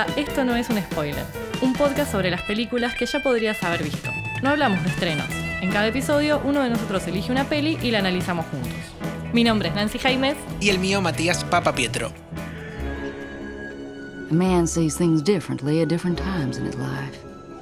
a Esto no es un spoiler, un podcast sobre las películas que ya podrías haber visto. No hablamos de estrenos. En cada episodio, uno de nosotros elige una peli y la analizamos juntos. Mi nombre es Nancy Jaimes. Y el mío, Matías Papa Pietro. A man sees things differently at different times in his life.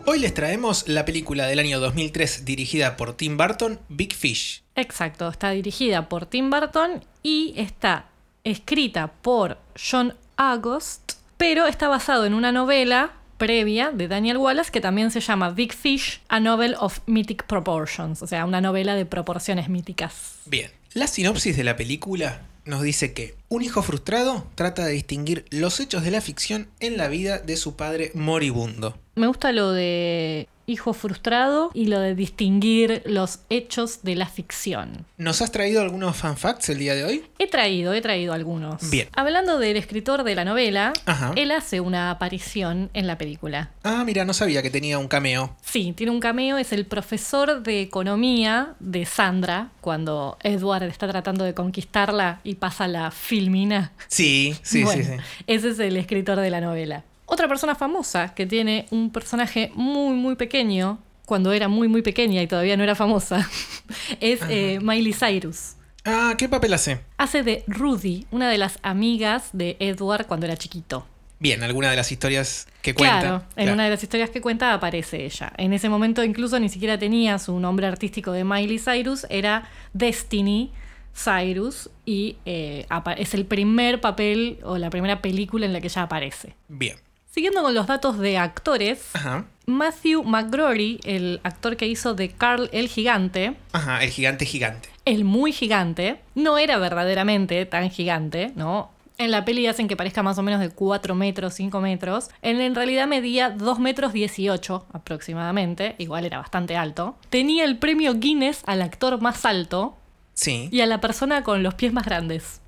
Hoy les traemos la película del año 2003 dirigida por Tim Burton, Big Fish. Exacto, está dirigida por Tim Burton y está escrita por John Agost, pero está basado en una novela previa de Daniel Wallace que también se llama Big Fish, a novel of mythic proportions, o sea, una novela de proporciones míticas. Bien, la sinopsis de la película nos dice que un hijo frustrado trata de distinguir los hechos de la ficción en la vida de su padre moribundo. Me gusta lo de hijo frustrado y lo de distinguir los hechos de la ficción. ¿Nos has traído algunos fanfacts el día de hoy? He traído, he traído algunos. Bien. Hablando del escritor de la novela, Ajá. él hace una aparición en la película. Ah, mira, no sabía que tenía un cameo. Sí, tiene un cameo, es el profesor de economía de Sandra, cuando Edward está tratando de conquistarla y pasa la filmina. Sí, sí, Bueno, sí, sí. Ese es el escritor de la novela. Otra persona famosa que tiene un personaje muy, muy pequeño, cuando era muy, muy pequeña y todavía no era famosa, es eh, Miley Cyrus. Ah, ¿qué papel hace? Hace de Rudy, una de las amigas de Edward cuando era chiquito. Bien, alguna de las historias que cuenta. Claro, en Claro. una de las historias que cuenta aparece ella. En ese momento incluso ni siquiera tenía su nombre artístico de Miley Cyrus, era Destiny Cyrus y eh, es el primer papel o la primera película en la que ella aparece. Bien. Siguiendo con los datos de actores, Ajá. Matthew McGrory, el actor que hizo de Carl el Gigante, Ajá, el gigante gigante. el muy gigante, no era verdaderamente tan gigante, ¿no? En la peli hacen que parezca más o menos de 4 metros, 5 metros. Él en realidad medía 2 metros 18 aproximadamente, igual era bastante alto. Tenía el premio Guinness al actor más alto Sí. y a la persona con los pies más grandes.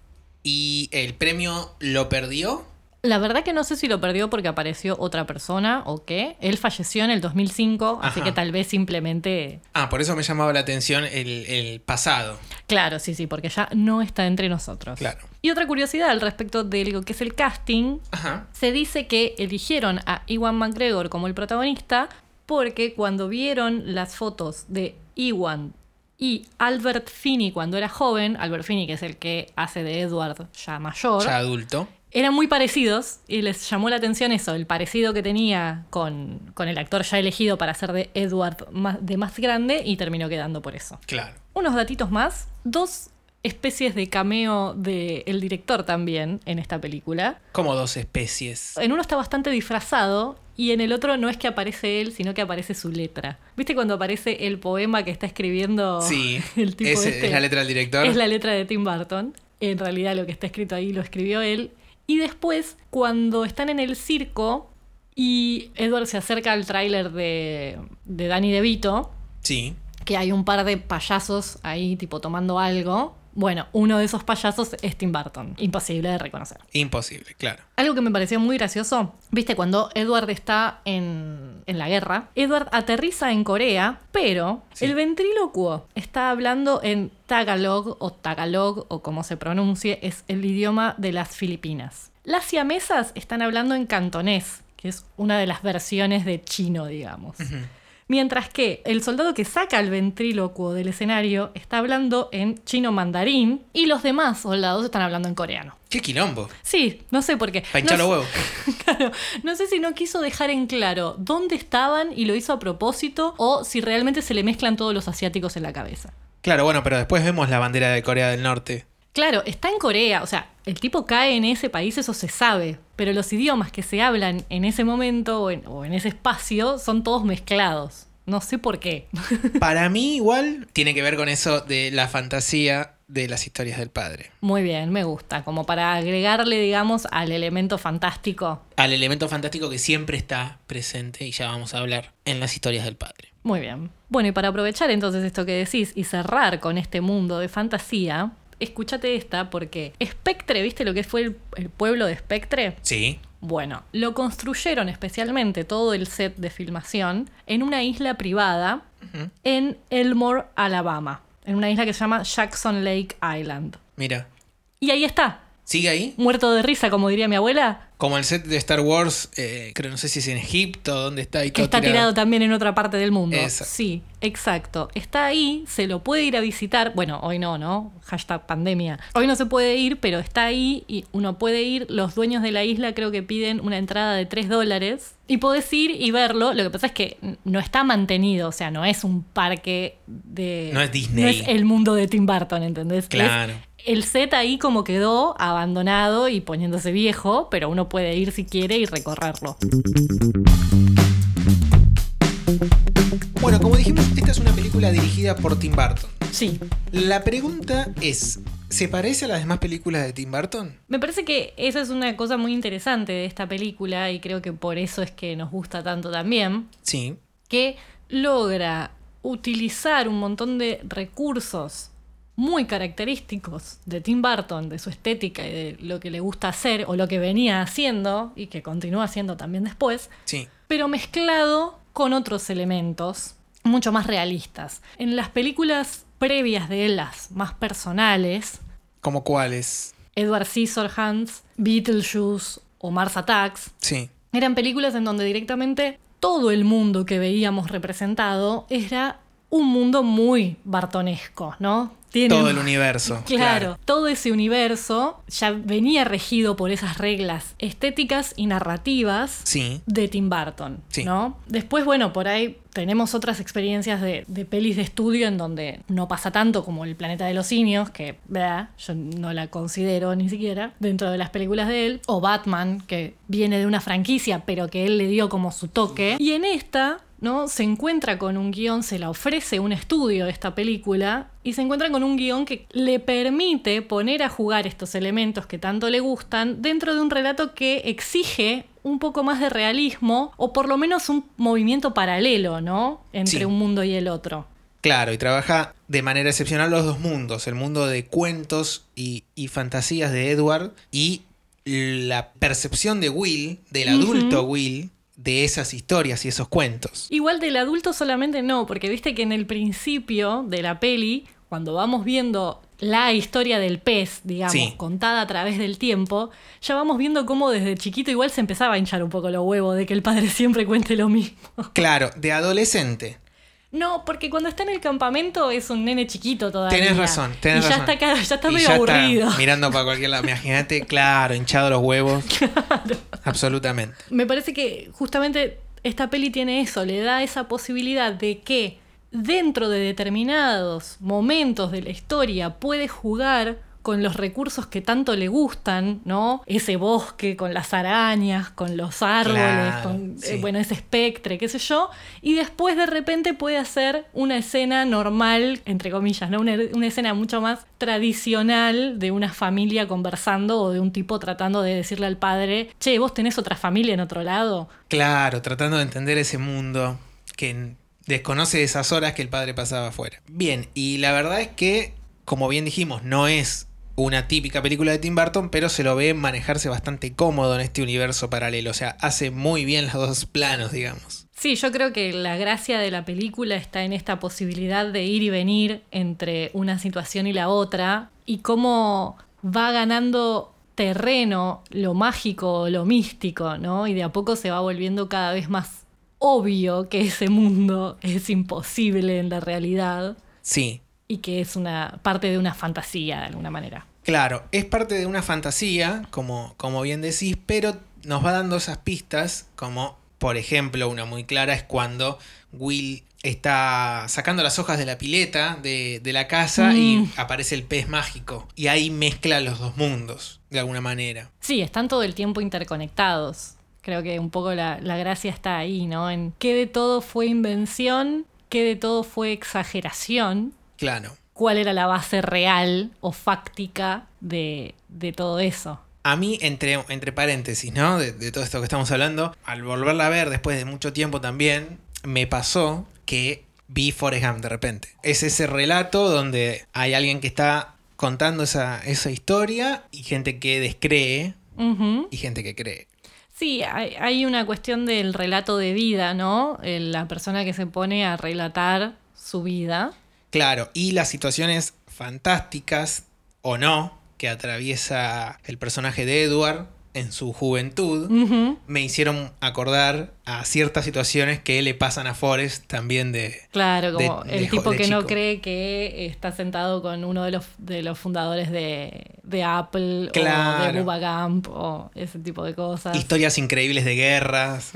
¿Y el premio lo perdió? La verdad que no sé si lo perdió porque apareció otra persona o qué. Él falleció en el 2005, así Ajá. que tal vez simplemente... Ah, por eso me llamaba la atención el, el pasado. Claro, sí, sí, porque ya no está entre nosotros. Claro. Y otra curiosidad al respecto de lo que es el casting, Ajá. se dice que eligieron a Iwan McGregor como el protagonista porque cuando vieron las fotos de Iwan y Albert Finney cuando era joven, Albert Finney que es el que hace de Edward ya mayor, Ya adulto. Eran muy parecidos y les llamó la atención eso, el parecido que tenía con, con el actor ya elegido para ser de Edward más- de más grande y terminó quedando por eso. Claro. Unos datitos más, dos especies de cameo del director también en esta película. Como dos especies. En uno está bastante disfrazado y en el otro no es que aparece él, sino que aparece su letra. ¿Viste cuando aparece el poema que está escribiendo Sí. el tipo Ese este? es la letra del director. Es la letra de Tim Burton. En realidad lo que está escrito ahí lo escribió él. Y después, cuando están en el circo y Edward se acerca al tráiler de, de Danny DeVito, Sí. que hay un par de payasos ahí tipo tomando algo. Bueno, uno de esos payasos es Tim Burton. Imposible de reconocer. Imposible, claro. Algo que me pareció muy gracioso, viste, cuando Edward está en, en la guerra, Edward aterriza en Corea, pero Sí. el ventrílocuo está hablando en Tagalog o Tagalog o como se pronuncie, es el idioma de las Filipinas. Las siamesas están hablando en cantonés, que es una de las versiones de chino, digamos. Mientras que el soldado que saca el ventrílocuo del escenario está hablando en chino mandarín y los demás soldados están hablando en coreano. Qué quilombo. Sí, no sé por qué. Pa' hinchar no, los huevos. Claro, no sé si no quiso dejar en claro dónde estaban y lo hizo a propósito o si realmente se le mezclan todos los asiáticos en la cabeza. Claro, bueno, pero después vemos la bandera de Corea del Norte. Claro, está en Corea, o sea, el tipo cae en ese país, eso se sabe, pero los idiomas que se hablan en ese momento o en, o en ese espacio son todos mezclados. No sé por qué. Para mí igual tiene que ver con eso de la fantasía de las historias del padre. Muy bien, me gusta, como para agregarle, digamos, al elemento fantástico. Al elemento fantástico que siempre está presente, y ya vamos a hablar, en las historias del padre. Muy bien. Bueno, y para aprovechar entonces esto que decís y cerrar con este mundo de fantasía, escúchate esta porque Spectre, ¿viste lo que fue el, el pueblo de Spectre? Sí. Bueno, lo construyeron especialmente todo el set de filmación en una isla privada en Elmore, Alabama, en una isla que se llama Jackson Lake Island. Mira. Y ahí está, ¿Sigue ahí? muerto de risa, como diría mi abuela. Como el set de Star Wars, eh, creo, no sé si es en Egipto, dónde está y todo Está tirado. tirado. también en otra parte del mundo. Exacto. Sí, exacto. Está ahí, se lo puede ir a visitar. Bueno, hoy no, ¿no? Hashtag pandemia. Hoy no se puede ir, pero está ahí y uno puede ir. Los dueños de la isla creo que piden una entrada de 3 dólares. Y podés ir y verlo. Lo que pasa es que no está mantenido, o sea, no es un parque de. No es Disney. No es el mundo de Tim Burton, ¿entendés? Claro. Es el set ahí como quedó abandonado y poniéndose viejo, pero uno puede ir si quiere y recorrerlo. Bueno, como dijimos, esta es una película dirigida por Tim Burton. Sí, La pregunta es, ¿se parece a las demás películas de Tim Burton? Me parece que esa es una cosa muy interesante de esta película y creo que por eso es que nos gusta tanto también, Sí. que logra utilizar un montón de recursos muy característicos de Tim Burton, de su estética y de lo que le gusta hacer o lo que venía haciendo y que continúa haciendo también después, Sí. pero mezclado con otros elementos mucho más realistas. En las películas previas de él, las más personales, ¿Como cuáles? Edward Scissorhands, Beetlejuice o Mars Attacks, Sí. eran películas en donde directamente todo el mundo que veíamos representado era un mundo muy bartonesco, ¿no? Todo el universo. Claro, todo ese universo ya venía regido por esas reglas estéticas y narrativas Sí. de Tim Burton, Sí. ¿no? Después, bueno, por ahí tenemos otras experiencias de, de pelis de estudio en donde no pasa tanto como El Planeta de los Simios, que, vea, yo no la considero ni siquiera dentro de las películas de él, o Batman, que viene de una franquicia, pero que él le dio como su toque. Y en esta, ¿no? Se encuentra con un guion, se la ofrece un estudio de esta película y se encuentra con un guion que le permite poner a jugar estos elementos que tanto le gustan dentro de un relato que exige un poco más de realismo o por lo menos un movimiento paralelo, ¿no? Entre Sí. un mundo y el otro. Claro, y trabaja de manera excepcional los dos mundos, el mundo de cuentos y, y fantasías de Edward y la percepción de Will, del adulto Will, de esas historias y esos cuentos. Igual del adulto solamente no, porque viste que en el principio de la peli, cuando vamos viendo la historia del pez, digamos, Sí. contada a través del tiempo, ya vamos viendo cómo desde chiquito igual se empezaba a hinchar un poco los huevos de que el padre siempre cuente lo mismo. Claro, de adolescente. No, porque cuando está en el campamento es un nene chiquito todavía. Tenés razón, tenés y ya razón. está, ya está Y medio ya aburrido. mirando para cualquier lado. Imagínate, claro, hinchado los huevos. Absolutamente. Me parece que justamente esta peli tiene eso, le da esa posibilidad de que dentro de determinados momentos de la historia puede jugar con los recursos que tanto le gustan, ¿no? Ese bosque con las arañas, con los árboles, Claro, con eh, bueno, ese espectre, qué sé yo, y después de repente puede hacer una escena normal, entre comillas, ¿no? Una, una escena mucho más tradicional de una familia conversando o de un tipo tratando de decirle al padre, che, vos tenés otra familia en otro lado. Claro, tratando de entender ese mundo que desconoce esas horas que el padre pasaba afuera. Bien, y la verdad es que, como bien dijimos, no es una típica película de Tim Burton, pero se lo ve manejarse bastante cómodo en este universo paralelo. O sea, hace muy bien los dos planos, digamos. Sí, yo creo que la gracia de la película está en esta posibilidad de ir y venir entre una situación y la otra y cómo va ganando terreno lo mágico, lo místico, ¿no? Y de a poco se va volviendo cada vez más obvio que ese mundo es imposible en la realidad Sí, y que es una parte de una fantasía de alguna manera. Claro, es parte de una fantasía, como, como bien decís, pero nos va dando esas pistas, como por ejemplo una muy clara es cuando Will está sacando las hojas de la pileta de, de la casa y Mm. aparece el pez mágico. Y ahí mezcla los dos mundos, de alguna manera. Sí, están todo el tiempo interconectados. Creo que un poco la, la gracia está ahí, ¿no? En qué de todo fue invención, qué de todo fue exageración, Claro. cuál era la base real o fáctica de, de todo eso. A mí, entre, entre paréntesis, ¿no? De, de todo esto que estamos hablando, al volverla a ver después de mucho tiempo también, me pasó que vi Forrest Gump de repente. Es ese relato donde hay alguien que está contando esa, esa historia y gente que descree y gente que cree. Sí, hay, hay una cuestión del relato de vida, ¿no? El- La persona que se pone a relatar su vida. Claro, y las situaciones fantásticas o no que atraviesa el personaje de Edward en su juventud, me hicieron acordar a ciertas situaciones que le pasan a Forrest también de... Claro, como de el tipo de que no cree que está sentado con uno de los, de los fundadores de, de Apple o de Claro. Bubba Gump o ese tipo de cosas. Historias increíbles de guerras,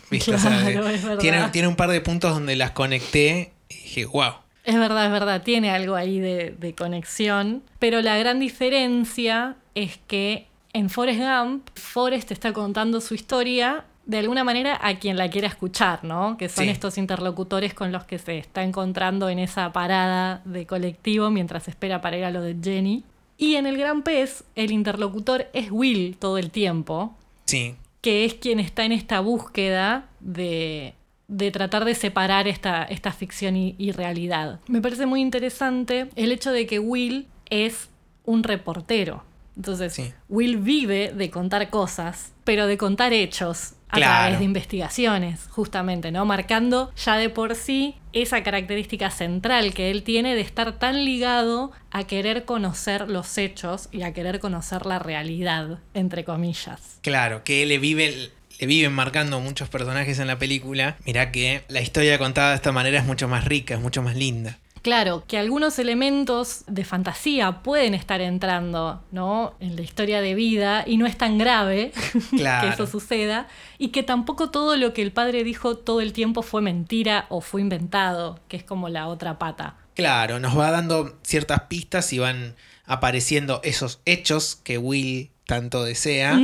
tiene, tiene un par de puntos donde las conecté y dije, wow. Es verdad, es verdad, tiene algo ahí de, de conexión, pero la gran diferencia es que en Forrest Gump, Forrest está contando su historia de alguna manera a quien la quiera escuchar, ¿no? Que son Sí. estos interlocutores con los que se está encontrando en esa parada de colectivo mientras espera para ir a lo de Jenny. Y en El Gran Pez, el interlocutor es Will todo el tiempo, Sí, que es quien está en esta búsqueda de, de tratar de separar esta, esta ficción y, y realidad. Me parece muy interesante el hecho de que Will es un reportero. Entonces, Sí. Will vive de contar cosas, pero de contar hechos a Claro. través de investigaciones, justamente, ¿no? Marcando ya de por sí esa característica central que él tiene de estar tan ligado a querer conocer los hechos y a querer conocer la realidad, entre comillas. claro, que le vive... Le viven marcando muchos personajes en la película. Mirá que la historia contada de esta manera es mucho más rica, es mucho más linda. Claro, que algunos elementos de fantasía pueden estar entrando, ¿no? En la historia de vida y no es tan grave Claro. que eso suceda y que tampoco todo lo que el padre dijo todo el tiempo fue mentira o fue inventado, que es como la otra pata. Claro, nos va dando ciertas pistas y van apareciendo esos hechos que Will tanto desea.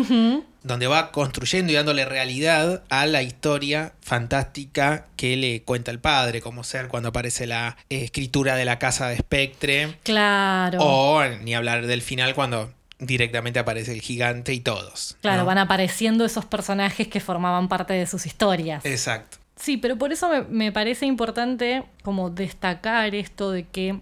Donde va construyendo y dándole realidad a la historia fantástica que le cuenta el padre, como ser cuando aparece la escritura de la casa de Spectre, Claro. o ni hablar del final cuando directamente aparece el gigante y todos. claro, ¿no? van apareciendo esos personajes que formaban parte de sus historias. Exacto. Sí, pero por eso me, me parece importante como destacar esto de que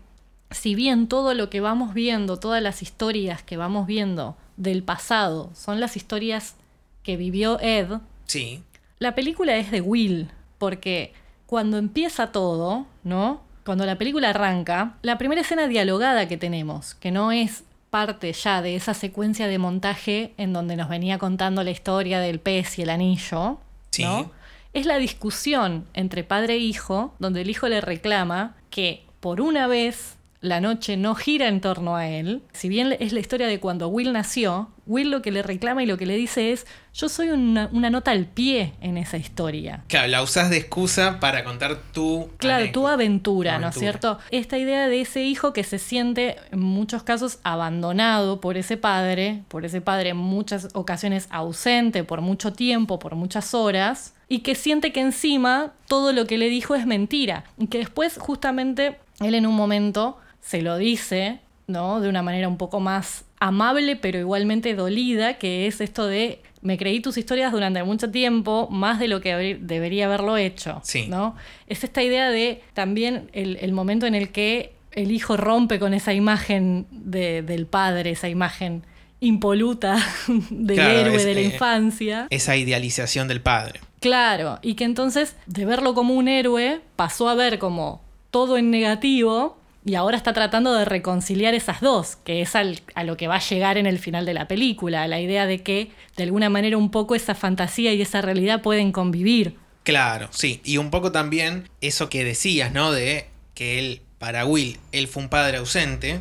si bien todo lo que vamos viendo, todas las historias que vamos viendo del pasado son las historias que vivió Ed, Sí, la película es de Will, porque cuando empieza todo, ¿no? Cuando la película arranca, la primera escena dialogada que tenemos, que no es parte ya de esa secuencia de montaje en donde nos venía contando la historia del pez y el anillo, Sí. ¿no? Es la discusión entre padre e hijo, donde el hijo le reclama que por una vez la noche no gira en torno a él. Si bien es la historia de cuando Will nació, Will lo que le reclama y lo que le dice es, yo soy una, una nota al pie en esa historia. claro, la usás de excusa para contar tu... Claro, tu anécdota. aventura, ¿no es Aventura. cierto? Esta idea de ese hijo que se siente en muchos casos abandonado por ese padre, por ese padre en muchas ocasiones ausente por mucho tiempo, por muchas horas, y que siente que encima todo lo que le dijo es mentira. Y que después justamente él en un momento se lo dice, ¿no? De una manera un poco más amable, pero igualmente dolida, que es esto de me creí tus historias durante mucho tiempo, más de lo que debería haberlo hecho. Sí. ¿no? Es esta idea de también el, el momento en el que el hijo rompe con esa imagen de- del padre, esa imagen impoluta del Claro, héroe es, de la eh, infancia. Esa idealización del padre. Claro, y que entonces de verlo como un héroe pasó a ver como todo en negativo y ahora está tratando de reconciliar esas dos, que es al- a lo que va a llegar en el final de la película, la idea de que de alguna manera un poco esa fantasía y esa realidad pueden convivir. Claro, sí. Y un poco también eso que decías, ¿no? De que él, para Will, él fue un padre ausente,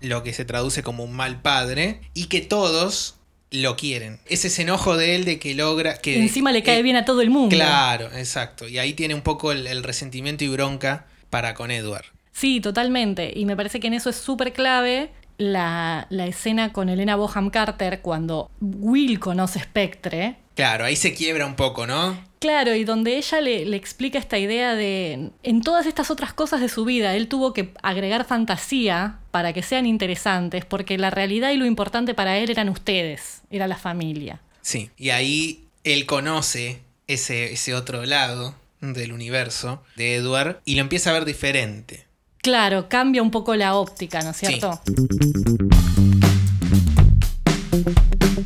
lo que se traduce como un mal padre, y que todos lo quieren. Es ese enojo de él de que logra... que Encima le cae eh, bien a todo el mundo. Claro, exacto. Y ahí tiene un poco el, el resentimiento y bronca para con Edward. Sí, totalmente. Y me parece que en eso es súper clave la, la escena con Elena Boham Carter cuando Will conoce Spectre. Claro, ahí se quiebra un poco, ¿no? Claro, y donde ella le, le explica esta idea de, en todas estas otras cosas de su vida, él tuvo que agregar fantasía para que sean interesantes, porque la realidad y lo importante para él eran ustedes, era la familia. Sí. Y ahí él conoce ese, ese otro lado del universo de Edward y lo empieza a ver diferente. Claro, cambia un poco la óptica, ¿no es Sí. cierto?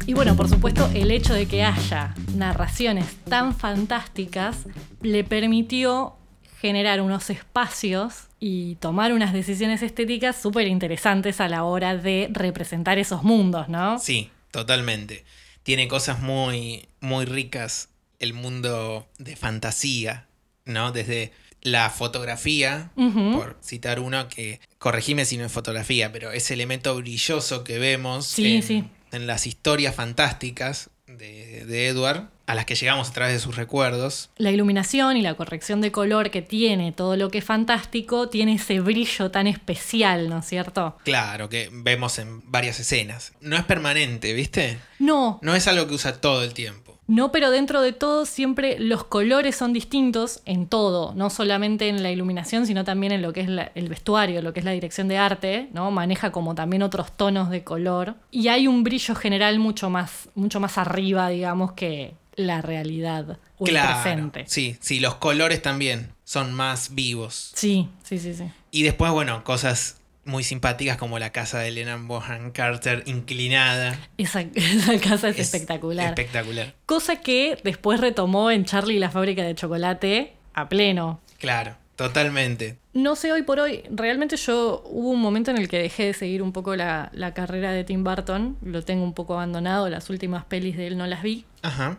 Y bueno, por supuesto, el hecho de que haya narraciones tan fantásticas le permitió generar unos espacios y tomar unas decisiones estéticas súper interesantes a la hora de representar esos mundos, ¿no? Sí, totalmente. tiene cosas muy, muy ricas el mundo de fantasía, ¿no? Desde la fotografía, por citar uno que, corregime si no es fotografía, pero ese elemento brilloso que vemos Sí, en, sí. en las historias fantásticas de, de Edward, a las que llegamos a través de sus recuerdos. La iluminación y la corrección de color que tiene todo lo que es fantástico tiene ese brillo tan especial, ¿no es cierto? Claro, que vemos en varias escenas. No es permanente, ¿viste? No, No es algo que usa todo el tiempo. No, pero dentro de todo siempre los colores son distintos en todo, no solamente en la iluminación, sino también en lo que es la- el vestuario, lo que es la dirección de arte, ¿no? Maneja como también otros tonos de color y hay un brillo general mucho más mucho más arriba, digamos, que la realidad o el claro. presente. Sí, sí, los colores también son más vivos. Sí, sí, sí, sí. Y después, bueno, cosas muy simpáticas como la casa de Elena Bonham Carter inclinada. Esa, esa casa es, espectacular. Espectacular. Cosa que después retomó en Charlie y la fábrica de chocolate a pleno. Claro, totalmente. No sé hoy por hoy, realmente yo hubo un momento en el que dejé de seguir un poco la, la carrera de Tim Burton, lo tengo un poco abandonado, las últimas pelis de él no las vi, Ajá.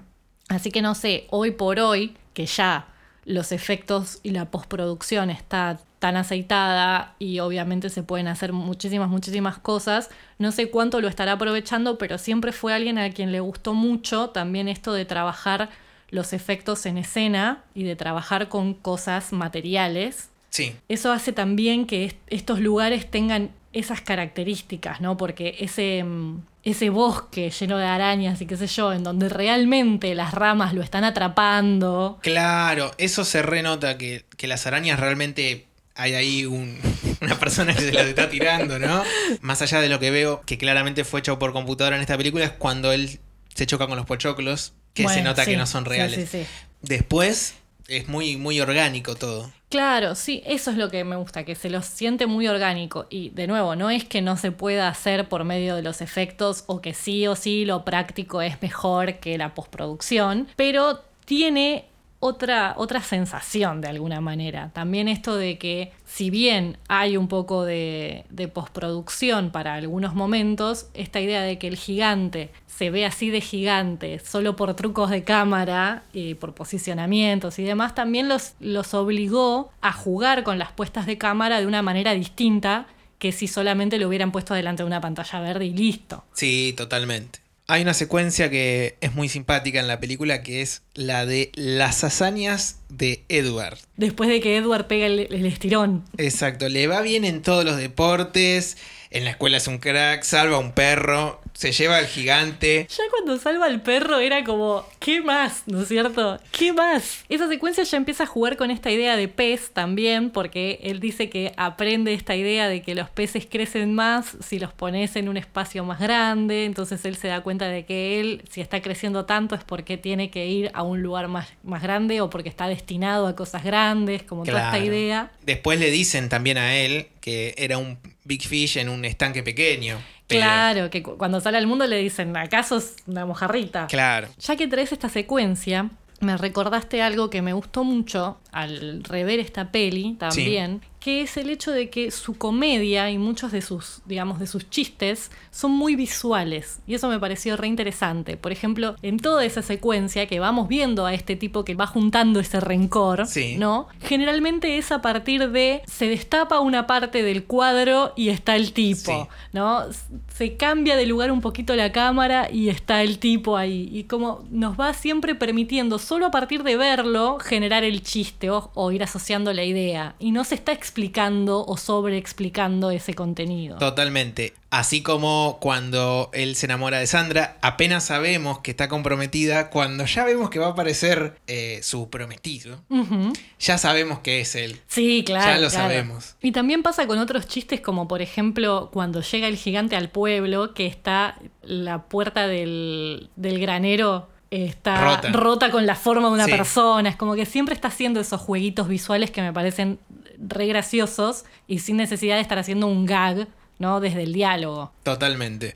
así que no sé, hoy por hoy, que ya los efectos y la postproducción está tan aceitada y obviamente se pueden hacer muchísimas, muchísimas cosas, no sé cuánto lo estará aprovechando, pero siempre fue alguien a quien le gustó mucho también esto de trabajar los efectos en escena y de trabajar con cosas materiales Sí, eso hace también que est- estos lugares tengan esas características, ¿no? Porque ese, mm, ese bosque lleno de arañas y qué sé yo, en donde realmente las ramas lo están atrapando. claro, eso se renota que, que las arañas realmente hay ahí un- una persona que se las está tirando, ¿no? Más allá de lo que veo, que claramente fue hecho por computadora en esta película, es cuando él se choca con los pochoclos, que se nota sí, que no son reales. sí, sí. Después es muy, muy orgánico todo. Claro, sí, eso es lo que me gusta, que se lo siente muy orgánico. Y de nuevo, no es que no se pueda hacer por medio de los efectos o que sí o sí lo práctico es mejor que la postproducción, pero tiene otra, otra sensación de alguna manera. También esto de que si bien hay un poco de, de postproducción para algunos momentos, esta idea de que el gigante se ve así de gigante solo por trucos de cámara y por posicionamientos y demás, también los, los obligó a jugar con las puestas de cámara de una manera distinta que si solamente lo hubieran puesto delante de una pantalla verde y listo. Sí, totalmente. Hay una secuencia que es muy simpática en la película que es la de las hazañas de Edward. Después de que Edward pega el, el estirón. Exacto, le va bien en todos los deportes, en la escuela es un crack, salva a un perro, se lleva al gigante. Ya cuando salva al perro era como, ¿qué más? ¿No es cierto? ¿Qué más? Esa secuencia ya empieza a jugar con esta idea de pez también, porque él dice que aprende esta idea de que los peces crecen más si los pones en un espacio más grande, entonces él se da cuenta de que él, si está creciendo tanto, es porque tiene que ir a un lugar más, más grande o porque está destinado a cosas grandes, como toda esta idea. Después le dicen también a él que era un big fish en un estanque pequeño. pero- Claro, que cu- cuando sale al mundo le dicen, ¿acaso es una mojarrita? Claro. Ya que traes esta secuencia, me recordaste algo que me gustó mucho al rever esta peli también, que es el hecho de que su comedia y muchos de sus, digamos, de sus chistes son muy visuales. Y eso me pareció re interesante. Por ejemplo, en toda esa secuencia que vamos viendo a este tipo que va juntando ese rencor, Sí. ¿no? Generalmente es a partir de se destapa una parte del cuadro y está el tipo, Sí. ¿no? Se cambia de lugar un poquito la cámara y está el tipo ahí. Y como nos va siempre permitiendo, solo a partir de verlo, generar el chiste o, o ir asociando la idea. Y no se está explicando o sobreexplicando ese contenido. Totalmente. Así como cuando él se enamora de Sandra, apenas sabemos que está comprometida, cuando ya vemos que va a aparecer eh, su prometido, ya sabemos que es él. Sí, claro. Ya lo claro. sabemos. Y también pasa con otros chistes, como por ejemplo, cuando llega el gigante al pueblo, que está la puerta del, del granero. Eh, Está Rota. rota. con la forma de una Sí. persona. Es como que siempre está haciendo esos jueguitos visuales que me parecen re graciosos y sin necesidad de estar haciendo un gag, ¿no? Desde el diálogo. Totalmente.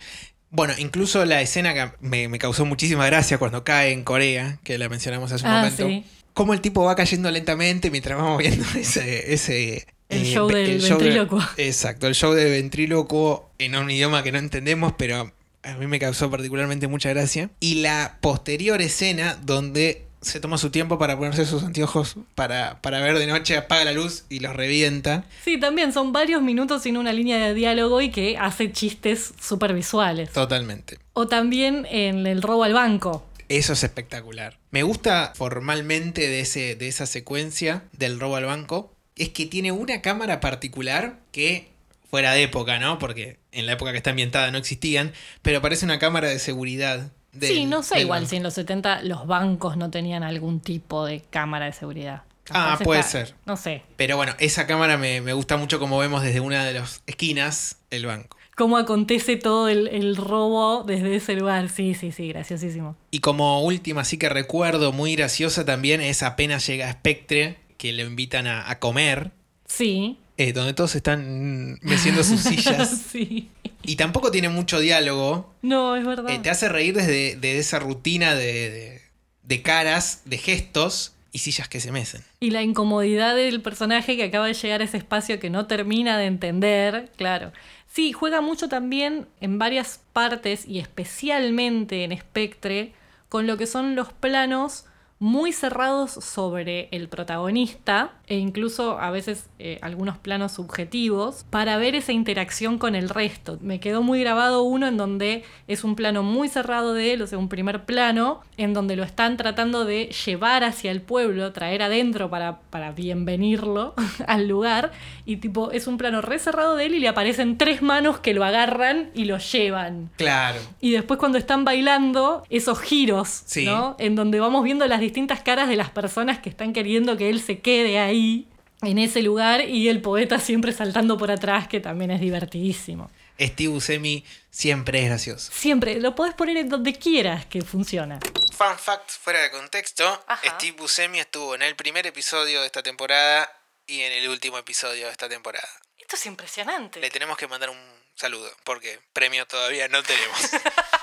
Bueno, incluso la escena que me, me causó muchísima gracia cuando cae en Corea, que la mencionamos hace un Ah, momento. sí. Cómo el tipo va cayendo lentamente mientras vamos viendo ese. ese El show del de- ventrílocuo. exacto, el show de ventrílocuo en un idioma que no entendemos, pero a mí me causó particularmente mucha gracia. Y la posterior escena donde se toma su tiempo para ponerse sus anteojos para, para ver de noche, apaga la luz y los revienta. Sí, también son varios minutos sin una línea de diálogo y que hace chistes súper visuales. Totalmente. O también en el robo al banco. Eso es espectacular. Me gusta formalmente de, ese, de esa secuencia del robo al banco. Es que tiene una cámara particular que fuera de época, ¿no? Porque en la época que está ambientada no existían, pero parece una cámara de seguridad. del- sí, no sé igual banco. si en los 70 los bancos no tenían algún tipo de cámara de seguridad. Ah, puede ser. No sé. Pero bueno, esa cámara me, me gusta mucho como vemos desde una de las esquinas el banco. Cómo acontece todo el, el robo desde ese lugar. Sí, sí, sí, graciosísimo. Y como última, sí que recuerdo muy graciosa también es apenas llega Spectre, que lo invitan a, a comer, Sí. Eh, donde todos están meciendo sus sillas. sí. Y tampoco tiene mucho diálogo. No, es verdad. Eh, te hace reír desde de esa rutina de, de- de caras, de gestos y sillas que se mecen. Y la incomodidad del personaje que acaba de llegar a ese espacio que no termina de entender, claro. Sí, juega mucho también en varias partes y especialmente en Spectre con lo que son los planos muy cerrados sobre el protagonista e incluso a veces eh, algunos planos subjetivos para ver esa interacción con el resto. Me quedó muy grabado uno en donde es un plano muy cerrado de él, o sea, un primer plano, en donde lo están tratando de llevar hacia el pueblo, traer adentro para, para bienvenirlo al lugar, y tipo, es un plano re cerrado de él y le aparecen tres manos que lo agarran y lo llevan. Claro. Y después cuando están bailando, esos giros, Sí. ¿no? En donde vamos viendo las distintas caras de las personas que están queriendo que él se quede ahí, en ese lugar, y el poeta siempre saltando por atrás, que también es divertidísimo. Steve Buscemi siempre es gracioso. Siempre, lo podés poner en donde quieras que funciona. Fun fact fuera de contexto, Ajá. Steve Buscemi estuvo en el primer episodio de esta temporada y en el último episodio de esta temporada. Esto es impresionante. Le tenemos que mandar un saludo, porque premio todavía no tenemos.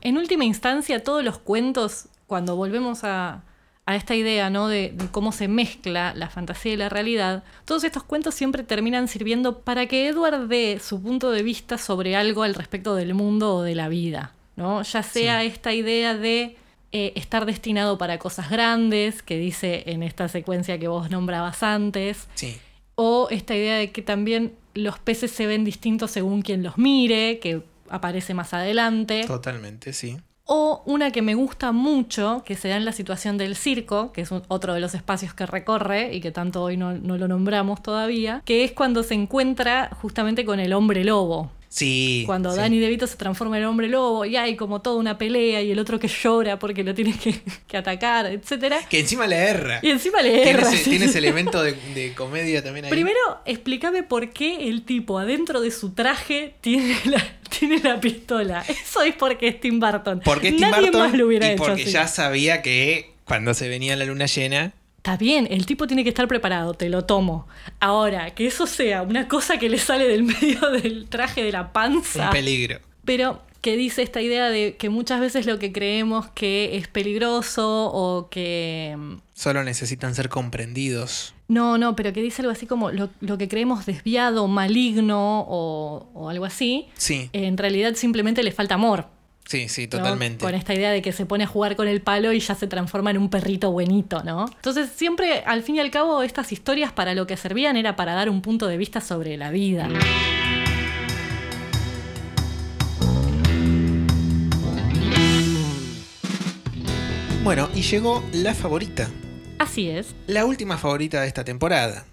En última instancia, todos los cuentos, cuando volvemos a, a esta idea ¿no? de, de cómo se mezcla la fantasía y la realidad, todos estos cuentos siempre terminan sirviendo para que Edward dé su punto de vista sobre algo al respecto del mundo o de la vida. ¿no? Ya sea esta idea de eh, estar destinado para cosas grandes, que dice en esta secuencia que vos nombrabas antes, Sí. o esta idea de que también los peces se ven distintos según quien los mire, que aparece más adelante. Totalmente, sí. O una que me gusta mucho, que se da en la situación del circo, que es otro de los espacios que recorre y que tanto hoy no lo nombramos todavía, que es cuando se encuentra justamente con el hombre lobo. Sí. Cuando sí. Danny DeVito se transforma en hombre lobo y hay como toda una pelea y el otro que llora porque lo tiene que, que atacar, etc. Que encima le erra. Y encima le Tiene erra, ese, sí. tiene ese elemento de, de comedia también ahí. Primero, explícame por qué el tipo adentro de su traje tiene la, tiene la pistola. Eso es porque es Tim Burton. porque es Tim Nadie Burton más lo hubiera y hecho porque así. ya sabía que cuando se venía la luna llena, Está bien, el tipo tiene que estar preparado, te lo tomo. Ahora, que eso sea una cosa que le sale del medio del traje de la panza. un peligro. Pero que dice esta idea de que muchas veces lo que creemos que es peligroso o que... mm, Solo necesitan ser comprendidos. No, no, pero que dice algo así como lo, lo que creemos desviado, maligno o, o algo así, Sí, en realidad simplemente le falta amor. Sí, sí, ¿no? totalmente. Con esta idea de que se pone a jugar con el palo y ya se transforma en un perrito buenito, ¿no? Entonces siempre, al fin y al cabo, estas historias para lo que servían era para dar un punto de vista sobre la vida. Bueno, y llegó la favorita. Así es. La última favorita de esta temporada.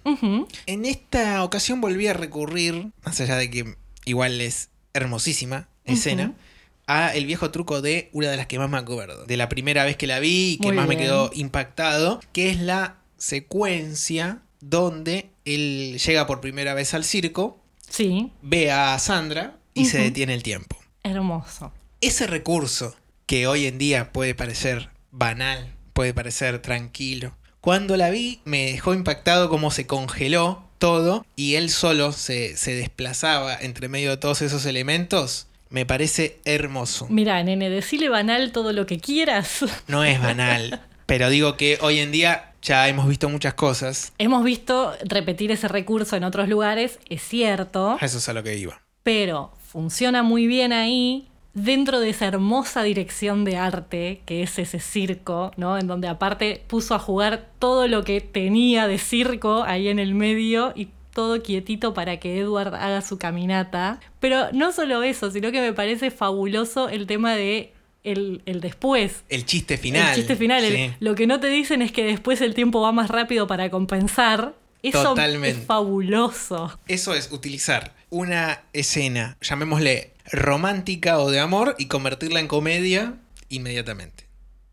En esta ocasión volví a recurrir, más allá de que igual es hermosísima escena. A el viejo truco de una de las que más me acuerdo. De la primera vez que la vi y que Muy más me quedó impactado, que es la secuencia donde él llega por primera vez al circo, Sí, ve a Sandra y se detiene el tiempo. hermoso. Ese recurso que hoy en día puede parecer banal, puede parecer tranquilo. Cuando la vi me dejó impactado como se congeló todo y él solo se, se desplazaba entre medio de todos esos elementos. Me parece hermoso. Mira, nene, decile banal todo lo que quieras. No es banal, pero digo que hoy en día ya hemos visto muchas cosas. Hemos visto repetir ese recurso en otros lugares, es cierto, eso es a lo que iba. pero funciona muy bien ahí dentro de esa hermosa dirección de arte que es ese circo, ¿no? En donde aparte puso a jugar todo lo que tenía de circo ahí en el medio y todo quietito para que Edward haga su caminata. Pero no solo eso, sino que me parece fabuloso el tema de el, el después. El chiste final. El chiste final. el- lo que no te dicen es que después el tiempo va más rápido para compensar. Eso Totalmente. es fabuloso. Eso es utilizar una escena, llamémosle romántica o de amor, y convertirla en comedia inmediatamente.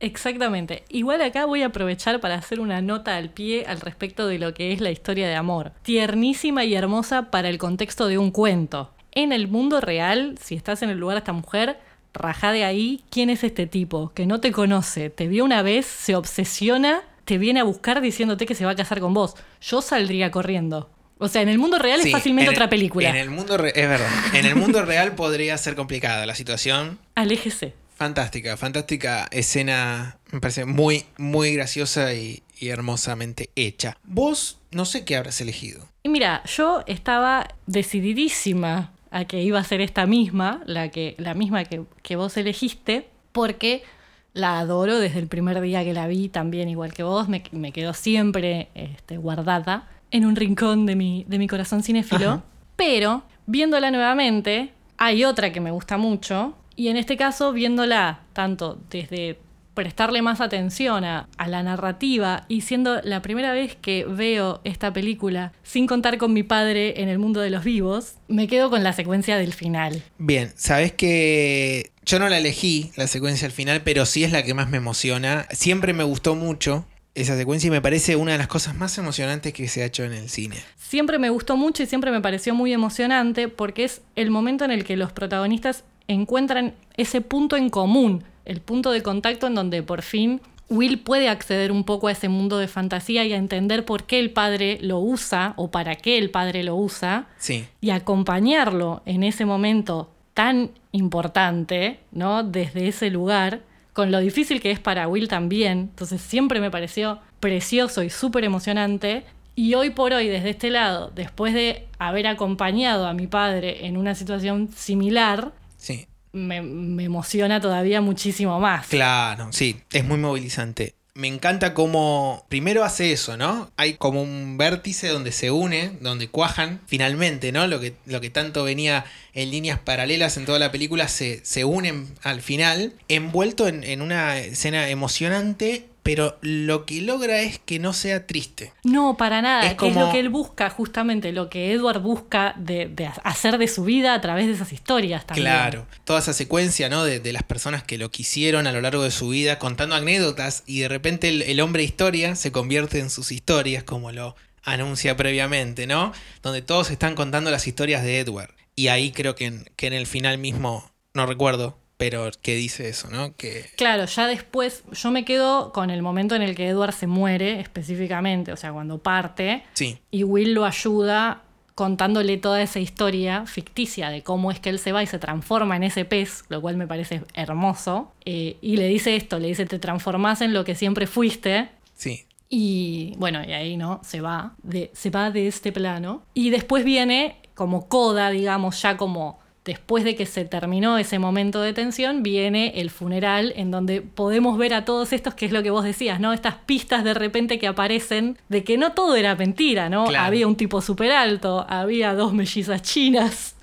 Exactamente. Igual acá voy a aprovechar para hacer una nota al pie al respecto de lo que es la historia de amor. Tiernísima y hermosa para el contexto de un cuento. En el mundo real, si estás en el lugar de esta mujer, rajá de ahí quién es este tipo, que no te conoce, te vio una vez, se obsesiona, te viene a buscar diciéndote que se va a casar con vos. Yo saldría corriendo. O sea, en el mundo real Sí, es fácilmente el- otra película. En el mundo re- es verdad. En el mundo real podría ser complicada la situación. Aléjese. Fantástica, fantástica escena. Me parece muy, muy graciosa y, y hermosamente hecha. Vos, no sé qué habrás elegido. Y mira, yo estaba decididísima a que iba a ser esta misma, la, que, la misma que, que vos elegiste, porque la adoro desde el primer día que la vi, también igual que vos, me, me quedó siempre este, guardada en un rincón de mi, de mi corazón cinéfilo. Pero, viéndola nuevamente, hay otra que me gusta mucho, y en este caso, viéndola tanto desde prestarle más atención a, a la narrativa y siendo la primera vez que veo esta película sin contar con mi padre en el mundo de los vivos, me quedo con la secuencia del final. Bien, sabes que yo no la elegí, la secuencia al final, pero sí es la que más me emociona. Siempre me gustó mucho esa secuencia y me parece una de las cosas más emocionantes que se ha hecho en el cine. Siempre me gustó mucho y siempre me pareció muy emocionante porque es el momento en el que los protagonistas encuentran ese punto en común, el punto de contacto en donde por fin Will puede acceder un poco a ese mundo de fantasía y a entender por qué el padre lo usa o para qué el padre lo usa Sí, y acompañarlo en ese momento tan importante, ¿no? Desde ese lugar, con lo difícil que es para Will también. Entonces siempre me pareció precioso y súper emocionante. Y hoy por hoy, desde este lado, después de haber acompañado a mi padre en una situación similar, sí. me, me emociona todavía muchísimo más. Claro, sí, es muy movilizante. Me encanta cómo primero hace eso, ¿no? Hay como un vértice donde se une, donde cuajan finalmente, ¿no? Lo que, lo que tanto venía en líneas paralelas en toda la película se, se unen al final, envuelto en, en una escena emocionante, pero lo que logra es que no sea triste. No, para nada. Es que es lo como- que él busca, justamente, lo que Edward busca de, de hacer de su vida a través de esas historias también. Claro, toda esa secuencia, ¿no? De, de las personas que lo quisieron a lo largo de su vida, contando anécdotas, y de repente el, el hombre historia se convierte en sus historias, como lo anuncia previamente, ¿no? Donde todos están contando las historias de Edward. Y ahí creo que en, que en el final mismo, no recuerdo, pero que dice eso, ¿no? Que Claro, ya después yo me quedo con el momento en el que Edward se muere específicamente, o sea, cuando parte, sí, y Will lo ayuda contándole toda esa historia ficticia de cómo es que él se va y se transforma en ese pez, lo cual me parece hermoso, eh, y le dice esto, le dice, te transformás en lo que siempre fuiste, sí, y bueno, y ahí no, se va, de, se va de este plano. Y después viene como coda, digamos, ya como después de que se terminó ese momento de tensión, viene el funeral en donde podemos ver a todos estos, que es lo que vos decías, ¿no? Estas pistas de repente que aparecen de que no todo era mentira, ¿no? Claro. Había un tipo súper alto, había dos mellizas chinas.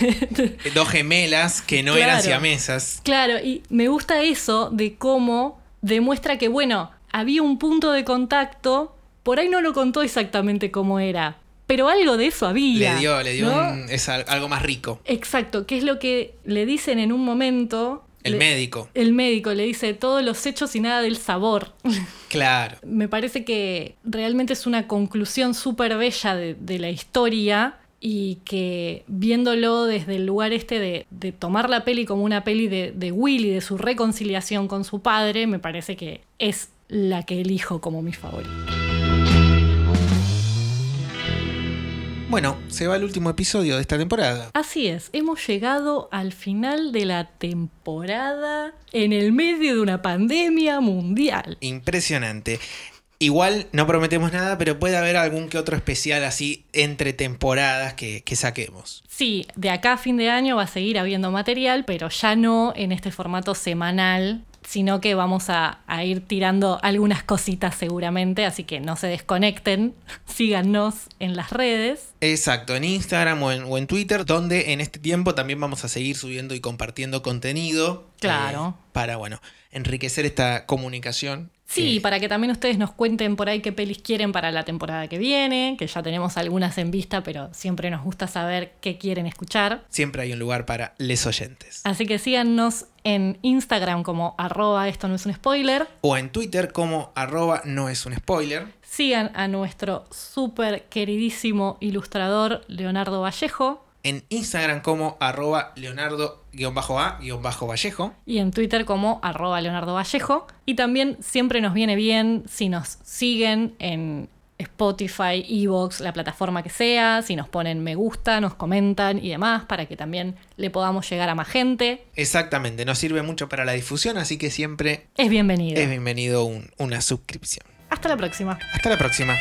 dos gemelas que no Claro. eran siamesas. Claro, y me gusta eso de cómo demuestra que, bueno, había un punto de contacto, por ahí no lo contó exactamente cómo era, pero algo de eso había. Le dio, le dio ¿no? un- es al- algo más rico. Exacto, que es lo que le dicen en un momento. El Le- médico, El médico le dice todos los hechos y nada del sabor. claro. Me parece que realmente es una conclusión súper bella de, de la historia y que viéndolo desde el lugar este de, de tomar la peli como una peli de, de Will y de su reconciliación con su padre, me parece que es la que elijo como mi favorita. Bueno, se va el último episodio de esta temporada. Así es, hemos llegado al final de la temporada en el medio de una pandemia mundial. Impresionante. Igual no prometemos nada, pero puede haber algún que otro especial así entre temporadas que, que saquemos. Sí, de acá a fin de año va a seguir habiendo material, pero ya no en este formato semanal sino que vamos a, a, ir tirando algunas cositas seguramente, así que no se desconecten, síganos en las redes. Exacto, en Instagram o en, o en Twitter, donde en este tiempo también vamos a seguir subiendo y compartiendo contenido. Claro. Eh, para, bueno, enriquecer esta comunicación. Sí, Eh, para que también ustedes nos cuenten por ahí qué pelis quieren para la temporada que viene, que ya tenemos algunas en vista, pero siempre nos gusta saber qué quieren escuchar. Siempre hay un lugar para les oyentes. Así que síganos en Instagram como arroba esto no es un spoiler. O en Twitter como arroba no es un spoiler. Sigan a nuestro súper queridísimo ilustrador Leonardo Vallejo En Instagram como arroba leonardo-a-vallejo. y en Twitter como arroba Leonardo Vallejo. Y también siempre nos viene bien si nos siguen en Spotify, Evox, la plataforma que sea, si nos ponen me gusta, nos comentan y demás, para que también le podamos llegar a más gente. Exactamente, nos sirve mucho para la difusión, así que siempre Es bienvenido. es bienvenido un- una suscripción. Hasta la próxima. Hasta la próxima.